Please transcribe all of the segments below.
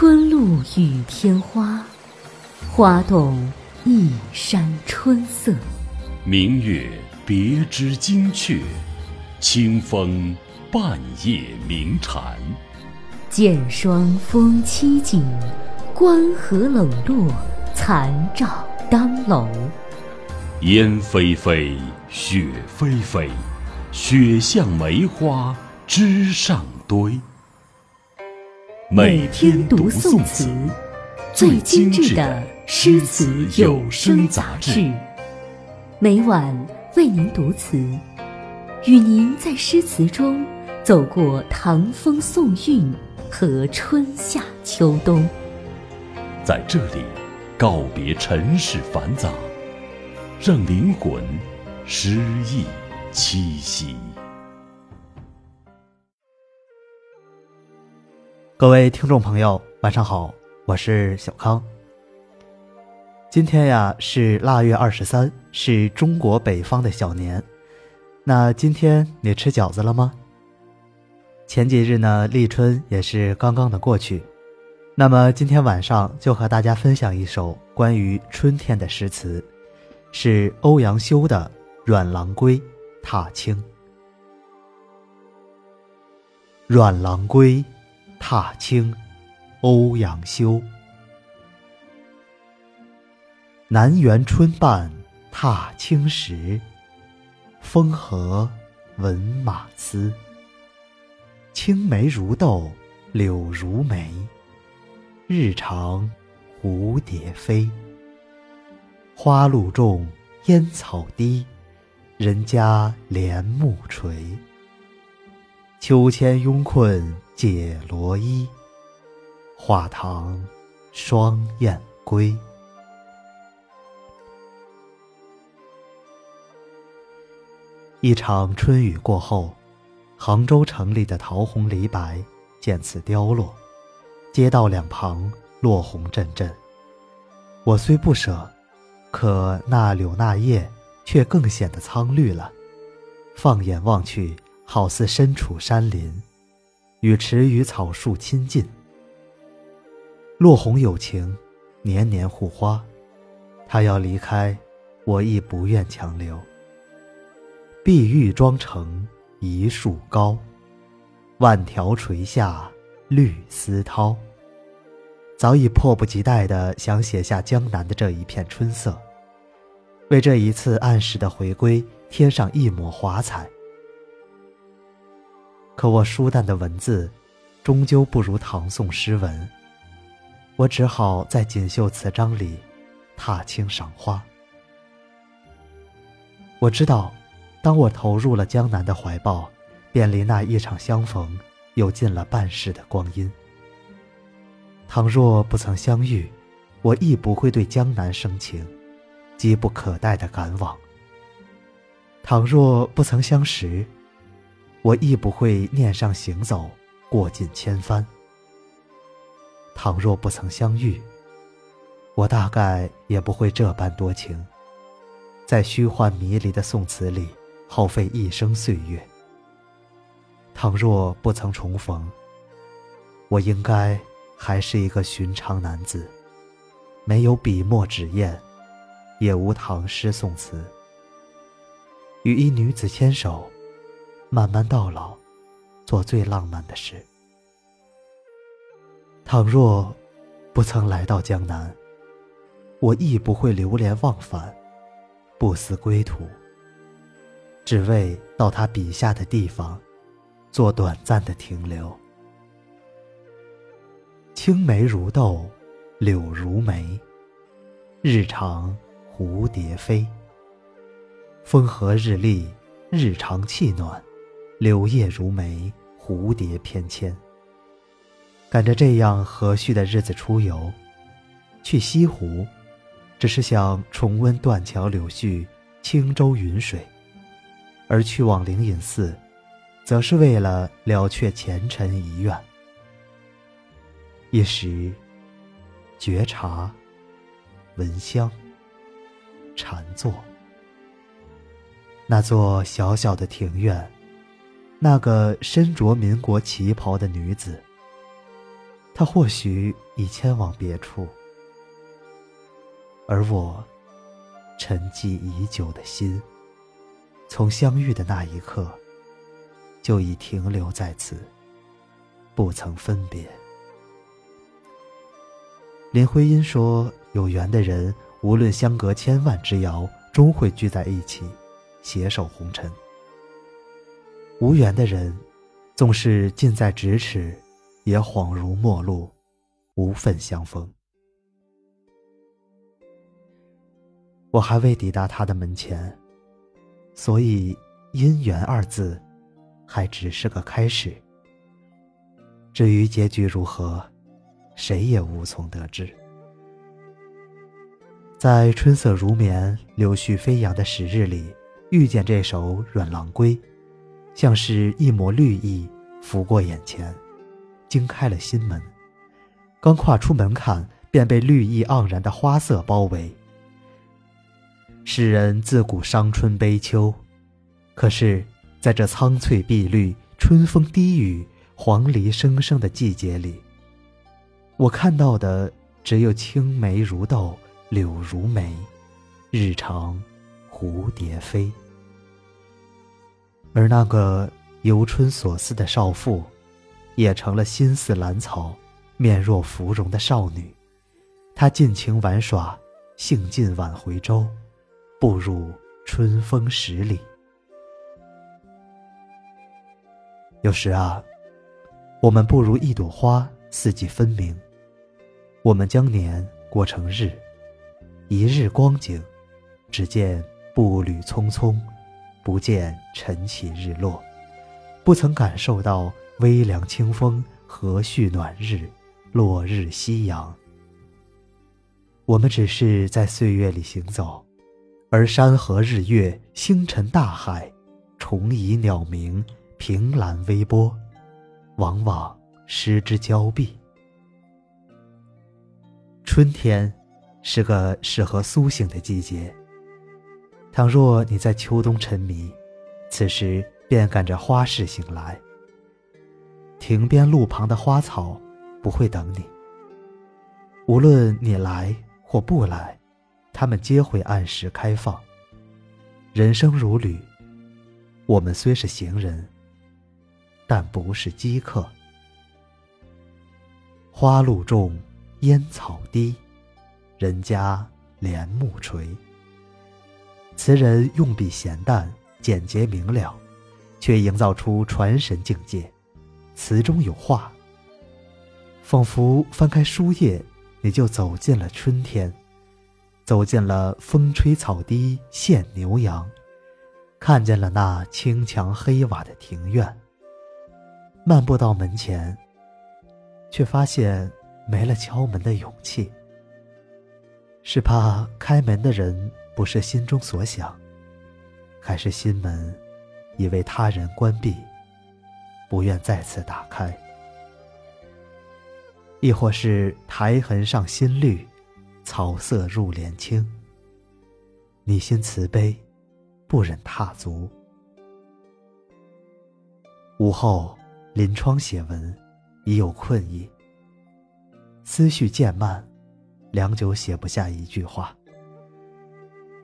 春露雨天花，花动一山春色。明月别枝惊鹊，清风半夜鸣蝉。剑霜风凄景，关河冷落，残照当楼。烟霏霏，雪霏霏，雪像梅花枝上堆。每天读宋词，最精致的诗词有声杂志。每晚为您读词，与您在诗词中走过唐风宋韵和春夏秋冬。在这里，告别尘世繁杂，让灵魂诗意栖息。各位听众朋友，晚上好，我是小康。今天呀是腊月二十三，是中国北方的小年。那今天你吃饺子了吗？前几日呢，立春也是刚刚的过去。那么今天晚上就和大家分享一首关于春天的诗词，是欧阳修的《阮郎归·踏青》。阮郎归。踏青，欧阳修。南园春半踏青时，风和闻马嘶。青梅如豆，柳如眉，日长蝴蝶飞。花露重，烟草低，人家帘幕垂。秋千拥困解罗衣，画堂双燕归。一场春雨过后，杭州城里的桃红梨白渐次凋落，街道两旁落红阵阵。我虽不舍，可那柳那叶却更显得苍绿了。放眼望去。好似身处山林，与池鱼草树亲近。落红有情，年年护花。他要离开，我亦不愿强留。碧玉妆成一树高，万条垂下绿丝绦。早已迫不及待地想写下江南的这一片春色，为这一次按时的回归添上一抹华彩。可我疏淡的文字，终究不如唐宋诗文。我只好在锦绣词章里，踏青赏花。我知道，当我投入了江南的怀抱，便离那一场相逢，又近了半世的光阴。倘若不曾相遇，我亦不会对江南生情，急不可待的赶往。倘若不曾相识，我亦不会念上行走，过尽千帆。倘若不曾相遇，我大概也不会这般多情，在虚幻迷离的宋词里耗费一生岁月。倘若不曾重逢，我应该还是一个寻常男子，没有笔墨纸砚，也无唐诗宋词，与一女子牵手。慢慢到老，做最浪漫的事。倘若不曾来到江南，我亦不会流连忘返，不思归途，只为到他笔下的地方，做短暂的停留。青梅如豆，柳如眉，日长蝴蝶飞。风和日丽，日长气暖。柳叶如眉，蝴蝶翩跹。赶着这样和煦的日子出游，去西湖，只是想重温断桥柳絮、轻舟云水；而去往灵隐寺，则是为了了却前尘遗愿。一时，觉察、闻香、禅坐，那座小小的庭院。那个身着民国旗袍的女子，她或许已迁往别处，而我沉寂已久的心，从相遇的那一刻就已停留在此，不曾分别。林徽因说：“有缘的人，无论相隔千万之遥，终会聚在一起，携手红尘；无缘的人，纵是近在咫尺，也恍如陌路，无份相逢。”我还未抵达他的门前，所以“姻缘”二字，还只是个开始。至于结局如何？谁也无从得知。在春色如绵、柳絮飞扬的时日里，遇见这首《阮郎归》，像是一抹绿意拂过眼前，惊开了心门。刚跨出门槛，便被绿意盎然的花色包围。世人自古伤春悲秋，可是，在这苍翠碧绿、春风低语、黄鹂声声的季节里。我看到的只有青梅如豆，柳如眉，日长蝴蝶飞。而那个游春所思的少妇，也成了心似兰草、面若芙蓉的少女。她尽情玩耍，兴尽晚回舟，步入春风十里。有时啊，我们不如一朵花，四季分明。我们将年过成日，一日光景，只见步履匆匆，不见晨起日落，不曾感受到微凉清风、和煦暖日、落日夕阳。我们只是在岁月里行走，而山河日月、星辰大海、虫蚁鸟鸣、凭栏微波，往往失之交臂。春天，是个适合苏醒的季节。倘若你在秋冬沉迷，此时便赶着花市醒来。亭边路旁的花草不会等你。无论你来或不来，它们皆会按时开放。人生如旅，我们虽是行人，但不是饥客。花路重。烟草低，人家帘幕垂。词人用笔闲淡，简洁明了，却营造出传神境界。词中有画，仿佛翻开书页，你就走进了春天，走进了风吹草低见牛羊，看见了那青墙黑瓦的庭院。漫步到门前，却发现。没了敲门的勇气，是怕开门的人不是心中所想，还是心门已为他人关闭，不愿再次打开？亦或是苔痕上新绿，草色入帘青，你心慈悲，不忍踏足。午后临窗写文，已有困意。思绪渐慢，良久写不下一句话。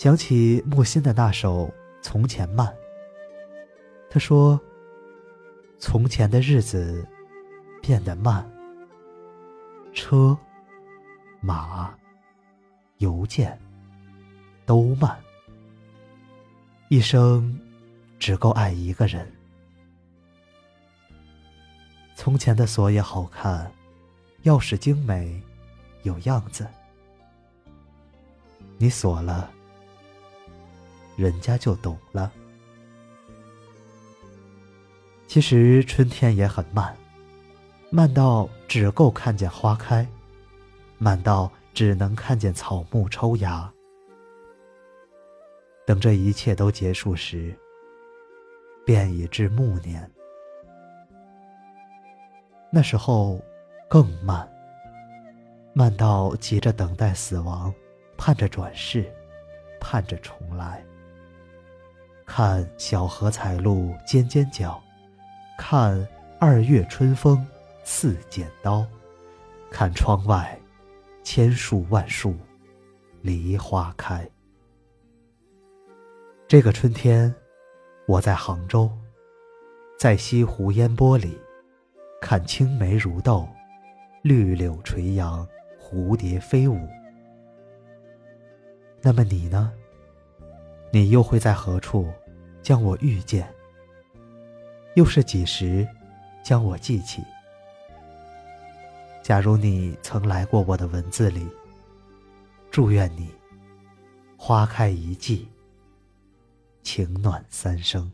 想起木心的那首《从前慢》，他说：“从前的日子变得慢，车、马、邮件都慢，一生只够爱一个人。从前的锁也好看。”钥匙精美，有样子。你锁了，人家就懂了。其实春天也很慢，慢到只够看见花开，慢到只能看见草木抽芽。等这一切都结束时，便已至暮年。那时候。更慢，慢到急着等待死亡，盼着转世，盼着重来。看小荷才露尖尖角，看二月春风似剪刀，看窗外，千树万树，梨花开。这个春天，我在杭州，在西湖烟波里，看青梅如豆，绿柳垂杨，蝴蝶飞舞。那么你呢？你又会在何处将我遇见？又是几时将我记起？假如你曾来过我的文字里，祝愿你花开一季，情暖三生。